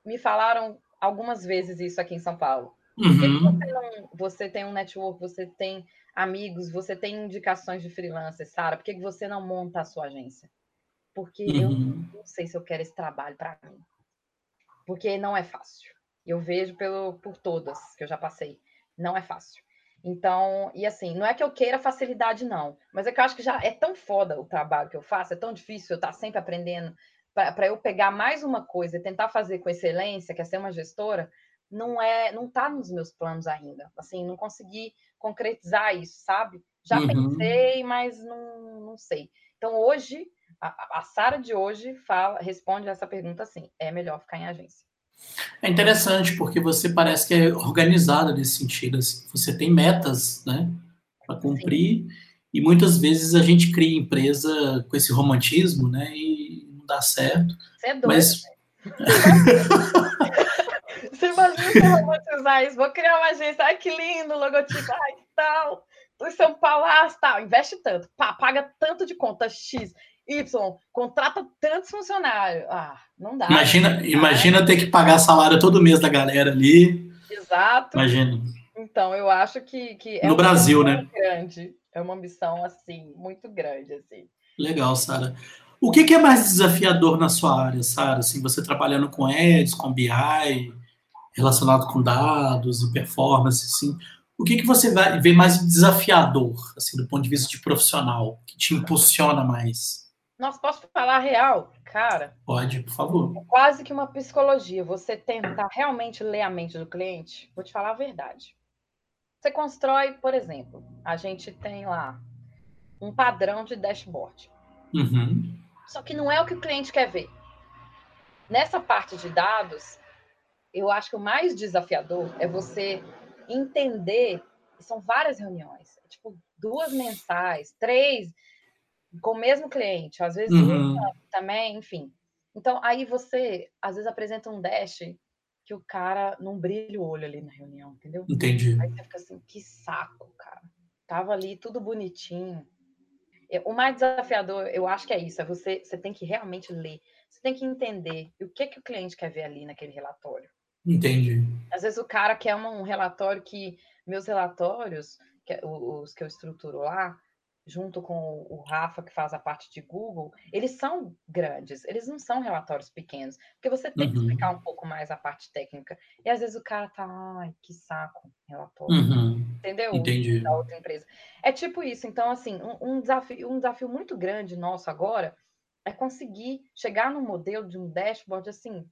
me falaram algumas vezes isso aqui em São Paulo. Uhum. Você, não, você, tem um network, você tem amigos, você tem indicações de freelancer, Sara, por que você não monta a sua agência? Porque uhum. eu não sei se eu quero esse trabalho para mim. Porque não é fácil. Eu vejo pelo, por todas que eu já passei. Não é fácil. Então, e assim, não é que eu queira facilidade, não, mas é que eu acho que já é tão foda o trabalho que eu faço, é tão difícil eu estar sempre aprendendo, para eu pegar mais uma coisa e tentar fazer com excelência, que é ser uma gestora, não é, não está nos meus planos ainda. Assim, não consegui concretizar isso, sabe? Já uhum. pensei, mas não, não sei. Então hoje, a, a Sara de hoje fala, responde essa pergunta assim: é melhor ficar em agência. É interessante porque você parece que é organizada nesse sentido. Assim. Você tem metas, né, para cumprir. Sim. E muitas vezes a gente cria empresa com esse romantismo, né? E dar certo. Você é doido. Mas... Você imagina romantizar isso? Vou criar uma agência, ai que lindo, logotipo, ai que tal. Em São Paulo, ah, tal, investe tanto, pá, paga tanto de conta X, Y, contrata tantos funcionários. Ah, não dá. Imagina, né? imagina ter que pagar salário todo mês da galera ali. Exato. Imagina. Então, eu acho que, que é no Brasil, né? Grande. É uma ambição assim muito grande assim. Legal, Sara. O que, que, é mais desafiador na sua área, Sara? Assim, você trabalhando com ads, com BI, relacionado com dados e performance, assim, o que, que você vai ver mais desafiador, assim, do ponto de vista de profissional, que te impulsiona mais? Nossa, posso falar real, cara? Pode, por favor. É quase que uma psicologia. Você tentar realmente ler a mente do cliente. Vou te falar a verdade. Você constrói, por exemplo, a gente tem lá um padrão de dashboard. Uhum. Só que não é o que o cliente quer ver. Nessa parte de dados, eu acho que o mais desafiador é você entender. São várias reuniões, tipo duas mensais, três com o mesmo cliente, às vezes uhum. também, enfim. Então aí você às vezes apresenta um dash que o cara não brilha o olho ali na reunião, entendeu? Entendi. Aí você fica assim, que saco, cara. Tava ali tudo bonitinho. É, o mais desafiador, eu acho que é isso, é você, você tem que realmente ler, você tem que entender o que, que o cliente quer ver ali naquele relatório. Entendi. Às vezes o cara quer um relatório que, meus relatórios, que, os que eu estruturo lá, junto com o Rafa, que faz a parte de Google, eles são grandes, eles não são relatórios pequenos, porque você tem uhum. que explicar um pouco mais a parte técnica. E às vezes o cara tá, ai, que saco, relatório. Uhum. Entendeu? Entendi. Da outra empresa. É tipo isso. Então, assim, um, um, desafio, um desafio muito grande nosso agora é conseguir chegar num modelo de um dashboard assim,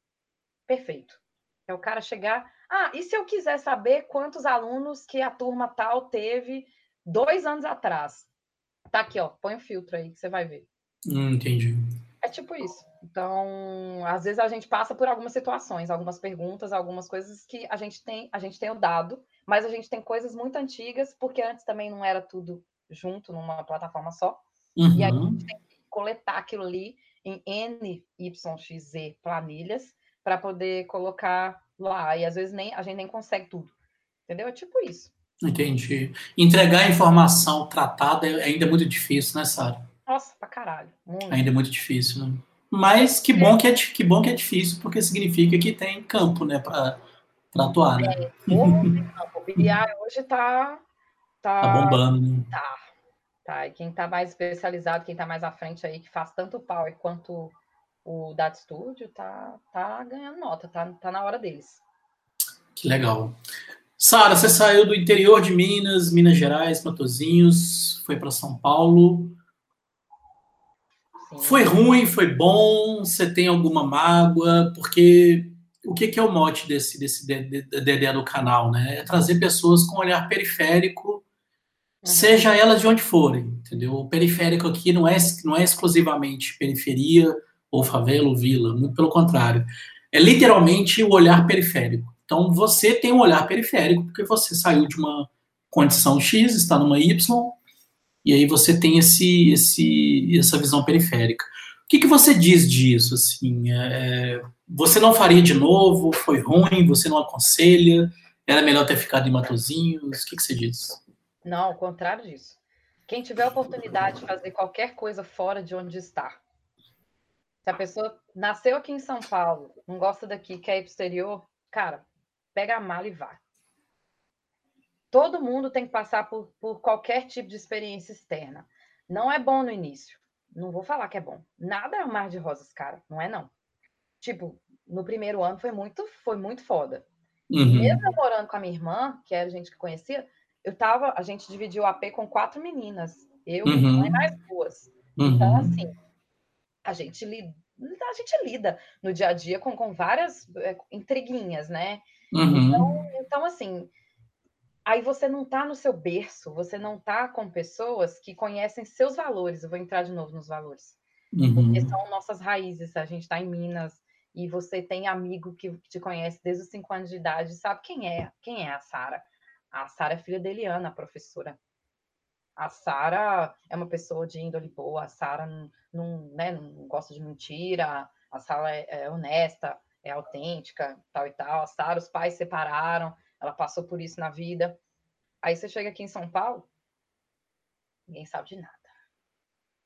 perfeito. É o cara chegar. Ah, e se eu quiser saber quantos alunos que a turma tal teve dois anos atrás? Tá aqui, ó. Põe o filtro aí que você vai ver. Hum, entendi. É tipo isso. Então, às vezes a gente passa por algumas situações, algumas perguntas, algumas coisas que a gente tem, a gente tem o dado, mas a gente tem coisas muito antigas, porque antes também não era tudo junto numa plataforma só. Uhum. E aí a uhum. gente tem que coletar aquilo ali em NYXZ planilhas para poder colocar lá. E às vezes nem a gente nem consegue tudo. Entendeu? É tipo isso. Entendi. Entregar informação tratada é ainda é muito difícil, né, Sara? Nossa, pra caralho. Muito. Ainda é muito difícil, né? Mas que bom que é, que bom que é difícil, porque significa que tem campo, né, para atuar, né? É, o BI hoje tá, tá, tá bombando, né? Tá. Tá, e quem tá mais especializado, quem tá mais à frente aí, que faz tanto o Power quanto o Data Studio, tá, tá ganhando nota, tá, tá na hora deles. Que legal. Sara, você saiu do interior de Minas, Minas Gerais, Matozinhos, foi para São Paulo. Sim. Foi ruim, foi bom? Você tem alguma mágoa? Porque o que, que é o mote desse, desse DD do canal, né? É trazer pessoas com olhar periférico seja ela de onde forem, entendeu? O periférico aqui não é, não é exclusivamente periferia ou favela ou vila, muito pelo contrário. É literalmente o olhar periférico. Então, você tem um olhar periférico porque você saiu de uma condição X, está numa Y, e aí você tem esse, esse, essa visão periférica. O que, que você diz disso? Assim, é, você não faria de novo? Foi ruim? Você não aconselha? Era melhor ter ficado em Matozinhos? O que, que você diz? Não, ao contrário disso. Quem tiver a oportunidade de fazer qualquer coisa fora de onde está. Se a pessoa nasceu aqui em São Paulo, não gosta daqui, quer ir para o exterior, cara, pega a mala e vá. Todo mundo tem que passar por, por qualquer tipo de experiência externa. Não é bom no início. Não vou falar que é bom. Nada é um mar de rosas, cara. Não é, não. Tipo, no primeiro ano foi muito, foi muito foda. Uhum. Mesmo morando com a minha irmã, que era gente que conhecia, eu tava, a gente dividiu o AP com quatro meninas, eu, uhum. e mais duas. Uhum. Então, assim, a gente lida, a gente lida no dia a dia com, com várias é, intriguinhas, né? Uhum. Então, então, assim, aí você não tá no seu berço, você não tá com pessoas que conhecem seus valores. Eu vou entrar de novo nos valores. Porque uhum. são nossas raízes, a gente está em Minas, e você tem amigo que, te conhece desde os cinco anos de idade, sabe quem é, quem é a Sara. A Sara é filha da Eliana, a professora. A Sara é uma pessoa de índole boa, a Sara não, não, né, não gosta de mentira, a Sara é, é honesta, é autêntica, tal e tal. A Sara, os pais separaram, ela passou por isso na vida. Aí você chega aqui em São Paulo, ninguém sabe de nada.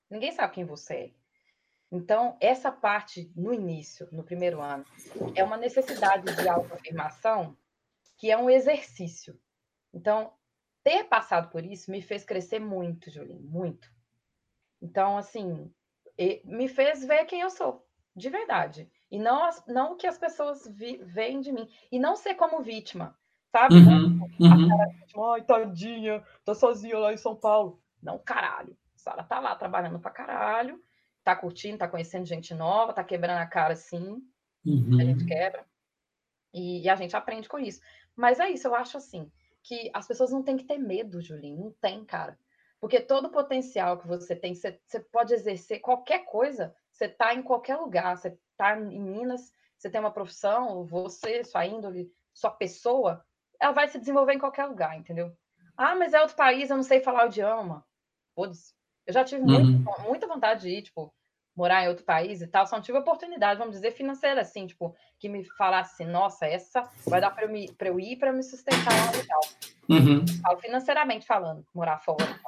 Ninguém sabe quem você é. Então, essa parte no início, no primeiro ano, é uma necessidade de autoafirmação que é um exercício. Então, ter passado por isso me fez crescer muito, Julinho, muito. Então, assim, me fez ver quem eu sou, de verdade. E não, não o que as pessoas vi, veem de mim. E não ser como vítima, sabe? Uhum, uhum. Ai, tadinha, tô sozinha lá em São Paulo. Não, caralho. A Sara tá lá trabalhando pra caralho, tá curtindo, tá conhecendo gente nova, tá quebrando a cara sim. Uhum. A gente quebra. E, e a gente aprende com isso. Mas é isso, eu acho assim que as pessoas não têm que ter medo, Julinho. Não tem, cara. Porque todo o potencial que você tem, você, você pode exercer qualquer coisa. Você está em qualquer lugar. Você está em Minas, você tem uma profissão, você, sua índole, sua pessoa, ela vai se desenvolver em qualquer lugar, entendeu? Ah, mas é outro país, eu não sei falar o idioma. Foda-se. Eu já tive uhum. muito, muita vontade de ir, tipo, morar em outro país e tal, só não tive oportunidade, vamos dizer, financeira, assim, tipo, que me falasse, nossa, essa vai dar para eu, eu ir para me sustentar legal. Uhum. Financeiramente falando, morar fora.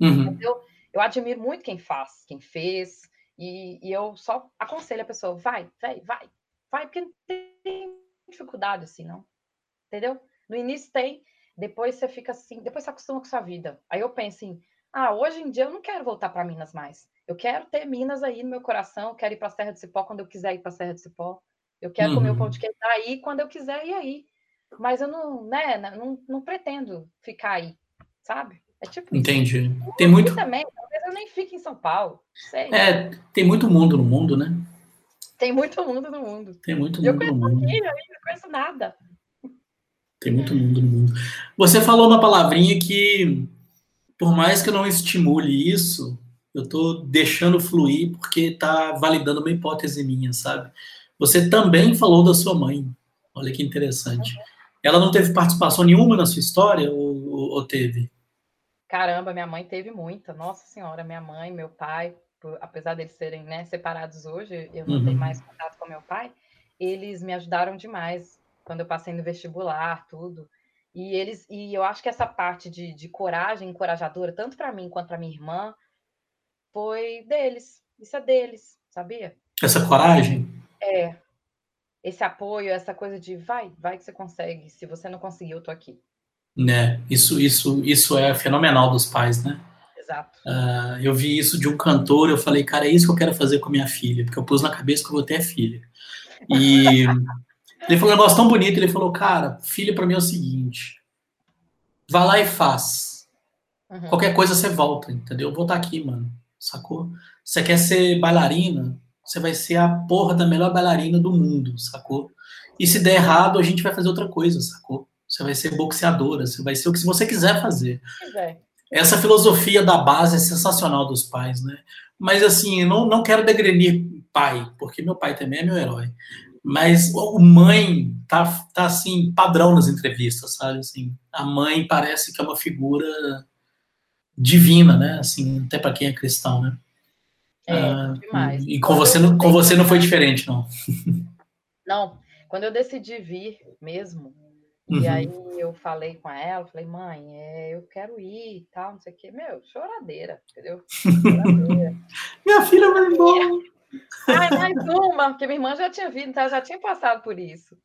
Uhum. Eu, eu admiro muito quem faz, quem fez, e, e eu só aconselho a pessoa, vai, vai, vai, vai, porque não tem dificuldade assim, não. Entendeu? No início tem, depois você fica assim, depois você acostuma com sua vida. Aí eu penso assim, ah, hoje em dia eu não quero voltar para Minas mais. Eu quero ter Minas aí no meu coração, eu quero ir para a Serra de Cipó quando eu quiser ir para a Serra de Cipó. Eu quero uhum. comer o pão de queijo aí quando eu quiser ir aí. Mas eu não, né, não, não pretendo ficar aí, sabe? É tipo Entendi. Isso. Tem muito também, talvez eu nem fique em São Paulo. Sei. É, tem muito mundo no mundo, né? Tem muito mundo no mundo. Tem muito mundo eu no mundo. Eu não conheço nada. Tem muito mundo no mundo. Você falou uma palavrinha que, por mais que eu não estimule isso, eu estou deixando fluir porque está validando uma hipótese minha, sabe? Você também falou da sua mãe. Olha que interessante. Ela não teve participação nenhuma na sua história ou, ou teve? Caramba, minha mãe teve muita. Nossa Senhora, minha mãe, meu pai, por, apesar deles serem né, separados hoje, eu não uhum. tenho mais contato com meu pai. eles me ajudaram demais quando eu passei no vestibular, tudo. E eles e eu acho que essa parte de, de coragem encorajadora, tanto para mim quanto para minha irmã, foi deles. Isso é deles, sabia? Essa coragem? É. Esse apoio, essa coisa de vai, vai que você consegue. Se você não conseguir, eu tô aqui. Né? Isso, isso, isso é fenomenal dos pais, né? Exato. Uh, eu vi isso de um cantor, eu falei, cara, é isso que eu quero fazer com minha filha, porque eu pus na cabeça que eu vou ter filha. E ele falou um negócio tão bonito, ele falou, cara, filha para mim é o seguinte, vá lá e faz. Uhum. Qualquer coisa você volta, entendeu? Eu vou estar aqui, mano, sacou? Você quer ser bailarina, você vai ser a porra da melhor bailarina do mundo, sacou? E se der errado, a gente vai fazer outra coisa, sacou? Você vai ser boxeadora, você vai ser o que você quiser fazer. É. Essa filosofia da base é sensacional dos pais, né? Mas assim, não, não quero degrenir pai, porque meu pai também é meu herói. Mas o mãe tá, tá assim, padrão nas entrevistas, sabe? Assim, a mãe parece que é uma figura divina, né? Assim, até para quem é cristão, né? É, ah, demais. E com você, não, com você não foi diferente, não? Não. Quando eu decidi vir mesmo, Uhum. E aí eu falei com ela, falei, mãe, é, eu quero ir e tal, não sei o quê. Meu, choradeira, entendeu? Choradeira. minha filha vai embora. Ai, mais uma, porque minha irmã já tinha vindo, então já tinha passado por isso.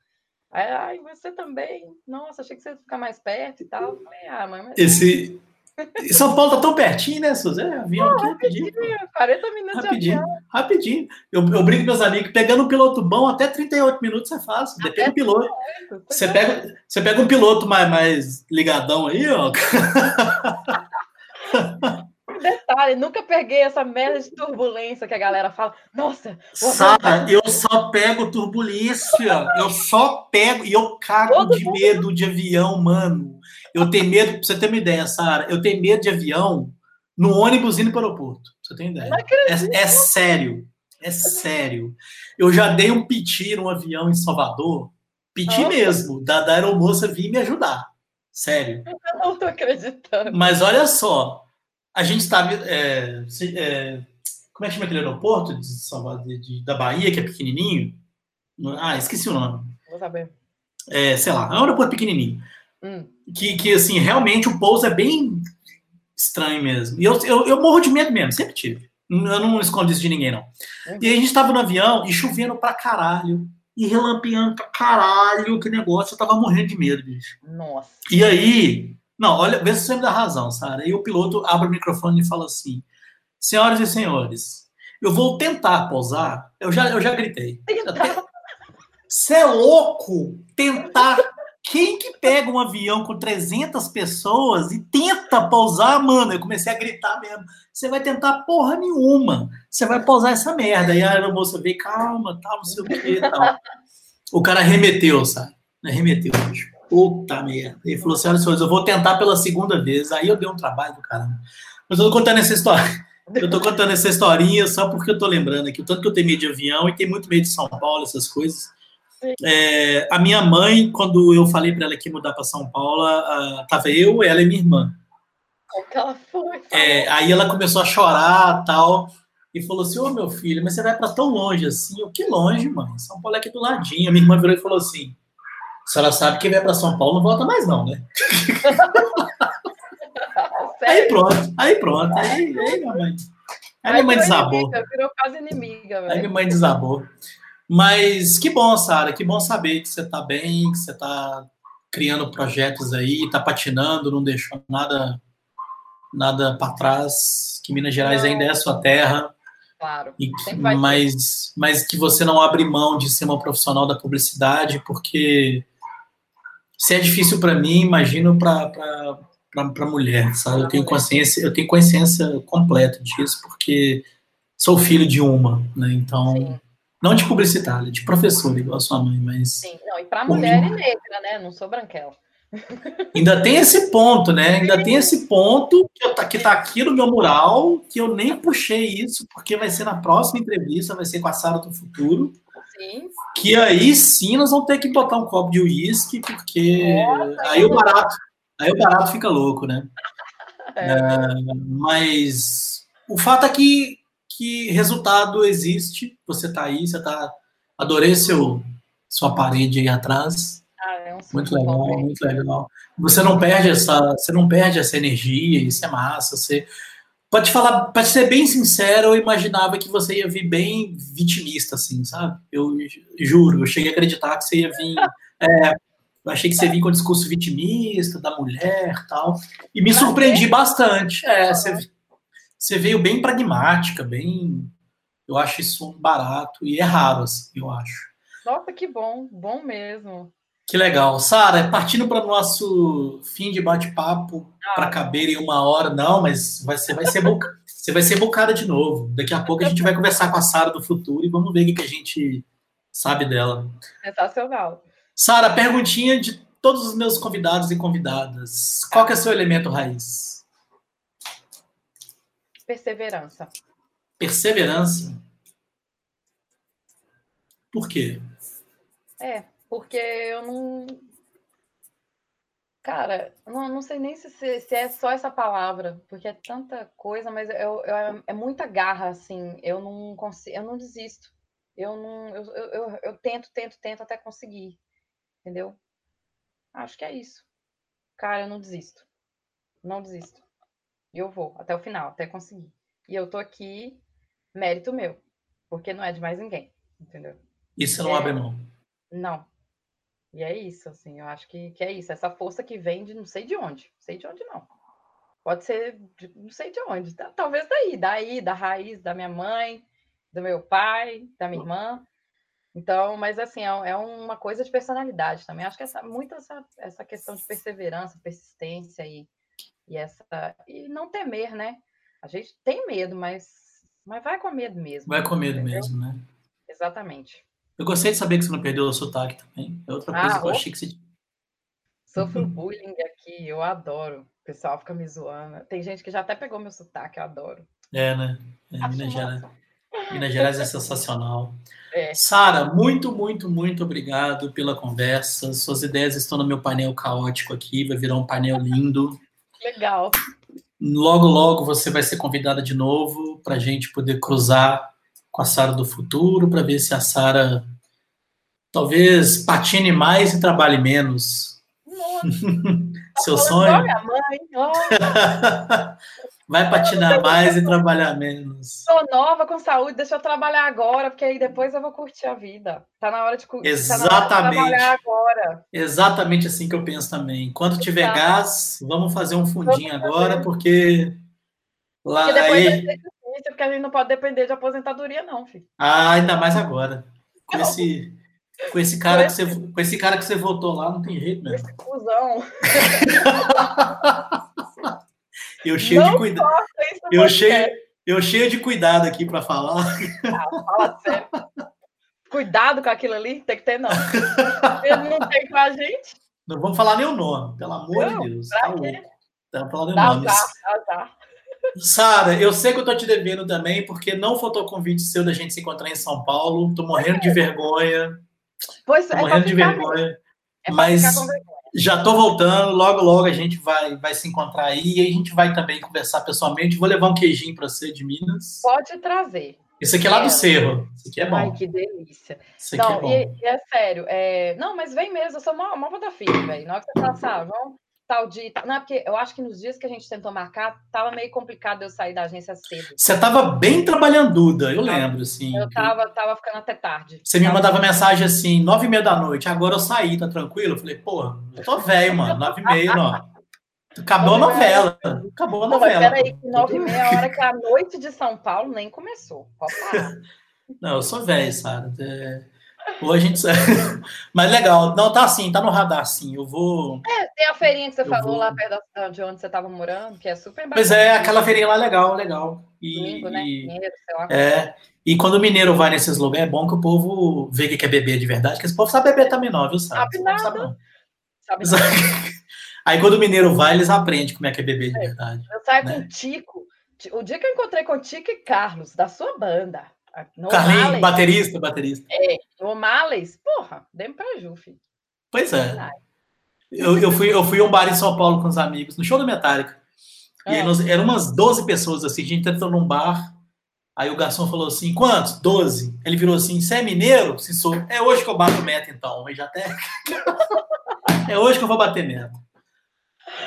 Aí, ai, você também? Nossa, achei que você ia ficar mais perto e tal. Falei, ah, mãe, mas... Esse, são Paulo tá tão pertinho, né, Suzé? Avião aqui rapidinho. rapidinho 40 minutos rapidinho, Rapidinho. Eu, eu brinco com meus amigos pegando um piloto bom, até 38 minutos é fácil. Depende do piloto. Você pega, você pega um piloto mais, mais ligadão aí, ó. Detalhe, nunca peguei essa merda de turbulência que a galera fala. Nossa, Sara, eu só pego turbulência. Eu só pego e eu cago Todo de mundo... medo de avião, mano. Eu tenho medo, pra você ter uma ideia, Sara, eu tenho medo de avião no ônibus indo para o aeroporto. Você tem ideia? É, é, sério. É sério. Eu já dei um piti no avião em Salvador. Piti mesmo, da, da aeromoça vir me ajudar. Sério. Eu não tô acreditando. Mas olha só, a gente estava. É, é, como é que chama aquele aeroporto de Salvador, de, de, da Bahia, que é pequenininho? Ah, esqueci o nome. Vou saber. É, sei lá, é um aeroporto pequenininho. Hum. Que, que, assim, realmente o pouso é bem estranho mesmo. E eu, eu, eu morro de medo mesmo, sempre tive. Eu não escondo isso de ninguém, não. Uhum. E a gente tava no avião e chovendo pra caralho. E relampeando pra caralho, que negócio. Eu tava morrendo de medo, bicho. Nossa. E aí, não, olha, vê se você me dá razão, Sara. E o piloto abre o microfone e fala assim: Senhoras e senhores, eu vou tentar pousar. Eu já, eu já gritei. Você é louco tentar quem que pega um avião com 300 pessoas e tenta pousar, mano? Eu comecei a gritar mesmo. Você vai tentar porra nenhuma. Você vai pousar essa merda. E a aeromoça veio, calma, tal, não sei o que tal. O cara remeteu, sabe? Remeteu, bicho. Puta merda. Ele falou, senhoras e senhores, eu vou tentar pela segunda vez. Aí eu dei um trabalho do caramba. Mas eu tô contando essa história. Eu tô contando essa historinha só porque eu tô lembrando aqui. O tanto que eu tenho medo de avião e tenho muito medo de São Paulo, essas coisas. É, a minha mãe, quando eu falei para ela que ia mudar para São Paulo, uh, tava eu, ela e minha irmã. Como que ela foi? É, aí ela começou a chorar tal e falou assim: Ô meu filho, mas você vai para tão longe assim? Eu, que longe, mãe? São Paulo é aqui do ladinho. A minha irmã virou e falou assim: a senhora sabe que vai para São Paulo não volta mais, não, né? aí pronto, aí pronto. Aí, aí minha mãe. Aí, minha mãe desabou. Inimiga, virou quase inimiga, velho. Aí minha mãe desabou. Mas que bom, Sara, que bom saber que você está bem, que você está criando projetos aí, está patinando, não deixou nada nada para trás, que Minas Gerais não. ainda é a sua terra. Claro. E que, mas, mas que você não abre mão de ser uma profissional da publicidade, porque se é difícil para mim, imagino para para mulher, sabe? Eu tenho consciência, eu tenho consciência completa disso, porque sou filho de uma, né? Então, Sim. Não de publicitária, de professora, igual a sua mãe, mas. Sim, não, e para mulher e negra, né? Não sou branquela. Ainda tem esse ponto, né? Ainda tem esse ponto que, eu, que tá aqui no meu mural, que eu nem puxei isso, porque vai ser na próxima entrevista, vai ser com a Sara do Futuro. Sim. Que aí sim nós vamos ter que botar um copo de uísque, porque Nossa, aí o barato, aí o barato fica louco, né? É. É, mas o fato é que que resultado existe. Você está aí, você está. Adorei seu, sua parede aí atrás. Ah, é um muito legal, muito legal. Você não perde essa, você não perde essa energia, isso é massa. Você pode falar, para ser bem sincero, eu imaginava que você ia vir bem vitimista, assim, sabe? Eu juro, eu cheguei a acreditar que você ia vir. É, eu achei que você vinha com o discurso vitimista da mulher tal. E me surpreendi bastante. É, você, você veio bem pragmática, bem. Eu acho isso barato e é raro, assim, eu acho. Nossa, que bom, bom mesmo. Que legal. Sara, partindo para o nosso fim de bate-papo, ah, para caber em uma hora, não, mas vai ser, vai ser boca, você vai ser bocada de novo. Daqui a pouco a gente vai conversar com a Sara do futuro e vamos ver o que a gente sabe dela. Sensacional. Sara, perguntinha de todos os meus convidados e convidadas. Qual é o seu elemento raiz? Perseverança. Perseverança? Por quê? É, porque eu não. Cara, não, não sei nem se, se, é só essa palavra, porque é tanta coisa, mas eu, eu, é muita garra, assim. Eu não consigo, eu não desisto. Eu não, eu, eu, eu tento, tento, tento até conseguir, entendeu? Acho que é isso. Cara, eu não desisto. Não desisto. E eu vou até o final, até conseguir. E eu tô aqui, mérito meu, porque não é de mais ninguém, entendeu? Isso não é, abre mão. Não. E é isso, assim, eu acho que, que é isso. Essa força que vem de não sei de onde. Não sei de onde não. Pode ser de, não sei de onde. Talvez daí, daí, da raiz da minha mãe, do meu pai, da minha irmã. Então, mas assim, é, é uma coisa de personalidade também. Acho que essa, muito essa, essa questão de perseverança, persistência e, e essa. E não temer, né? A gente tem medo, mas, mas vai com medo mesmo. Vai com medo entendeu? mesmo, né? Exatamente. Eu gostei de saber que você não perdeu o sotaque também. É outra coisa ah, que eu achei que você. Sofro bullying aqui, eu adoro. O pessoal fica me zoando. Tem gente que já até pegou meu sotaque, eu adoro. É, né? É, Minas, Gerais, Minas Gerais é sensacional. É. Sara, muito, muito, muito obrigado pela conversa. Suas ideias estão no meu painel caótico aqui, vai virar um painel lindo. Legal. Logo, logo você vai ser convidada de novo para a gente poder cruzar com a Sara do futuro, para ver se a Sara talvez patine mais e trabalhe menos. Seu sonho? Minha mãe, Vai patinar mais e trabalhar menos. Sou nova com saúde, deixa eu trabalhar agora, porque aí depois eu vou curtir a vida. Tá na hora de, Exatamente. Tá hora de trabalhar agora. Exatamente assim que eu penso também. Quando tiver Exato. gás, vamos fazer um fundinho agora, porque lá porque depois aí... difícil, porque a gente não pode depender de aposentadoria, não, filho. Ah, ainda mais agora. Com não. esse com esse cara que você com esse cara que você votou lá, não tem jeito, né? Esse cuzão. Eu cheio não de cuidado. Eu cheio, eu cheio de cuidado aqui para falar. Ah, fala sério. Cuidado com aquilo ali, tem que ter, não. Ele não tem com a gente. Não vamos falar nem o nome, pelo amor não, de Deus. Tá louco. Não falar nem o nome. Sara, eu sei que eu tô te devendo também, porque não faltou convite seu da gente se encontrar em São Paulo. Tô morrendo de vergonha. Pois tô é, morrendo de vergonha. É mas já estou voltando, logo, logo a gente vai, vai se encontrar aí e a gente vai também conversar pessoalmente. Vou levar um queijinho para você de Minas. Pode trazer. Esse aqui é lá do Cerro. Esse aqui é bom. Ai, que delícia. Esse não, é, e, e, é sério. É... Não, mas vem mesmo. Eu sou uma, uma da filha, velho. Na hora que você passar, vamos tal dia. Não, é porque eu acho que nos dias que a gente tentou marcar, tava meio complicado eu sair da agência cedo. Você tava bem trabalhanduda, eu lembro, assim. Eu tava, tava ficando até tarde. Você me mandava mensagem assim, nove e meia da noite, agora eu saí, tá tranquilo? Eu falei, pô, eu tô velho, mano, nove e meia, não. Acabou a novela. Acabou a novela. Não, peraí, nove e meia, a hora que a noite de São Paulo nem começou. Não, eu sou velho, Sara. É... Ou a gente. Mas legal. Não, tá assim, tá no radar, sim. Eu vou. É, tem a feirinha que você falou vou... lá perto de onde você estava morando, que é super bacana. Pois é, aquela feirinha lá é legal, legal. E, Domingo, né? Mineiro, sei lá. É. E quando o mineiro vai nesses lugares, é bom que o povo vê que quer beber de verdade, que esse povo sabe beber também, não, viu? Sabe, sabe nada. Sabe, não. Sabe nada. Aí quando o mineiro vai, eles aprendem como é que é beber de é. verdade. Eu saio né? com o Tico. O dia que eu encontrei com o Tico e Carlos, da sua banda. No Carlinhos, baterista, baterista. É, no Males, porra, demos pra Ju, filho. Pois é. Eu, eu, fui, eu fui a um bar em São Paulo com os amigos, no show da Metallica. E é. nós, eram umas 12 pessoas assim, a gente entrou num bar, Aí o garçom falou assim: quantos? Doze. Ele virou assim: você é mineiro? Se sou. É hoje que eu bato meta, então. já até. é hoje que eu vou bater meta.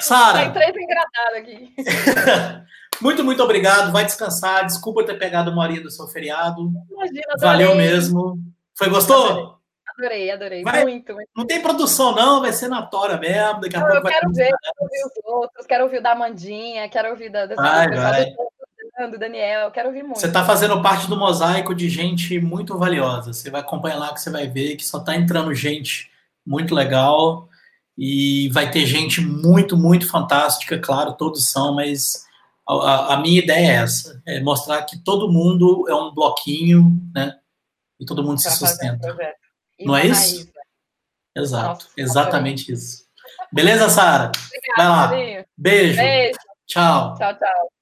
Sara. Tem três engradados aqui. muito, muito obrigado. Vai descansar. Desculpa ter pegado uma horinha do seu feriado. Imagina, Valeu mesmo. Foi gostou? Adorei, adorei. Vai, muito, muito. Não tem produção, não, vai ser na tora mesmo. Daqui a não, pouco eu quero ver, quero ouvir os outros, quero ouvir da Mandinha, quero ouvir da, dessa vai, vai. do Daniel, quero ouvir muito. Você está fazendo parte do mosaico de gente muito valiosa. Você vai acompanhar lá que você vai ver que só está entrando gente muito legal e vai ter gente muito, muito fantástica, claro, todos são, mas a, a minha ideia é essa, é mostrar que todo mundo é um bloquinho, né? E todo mundo pra se sustenta. Não é isso? Né? Exato, Nossa, exatamente isso. Beleza, Sara? Vai lá. Beijo. Beijo. Tchau. Tchau, tchau.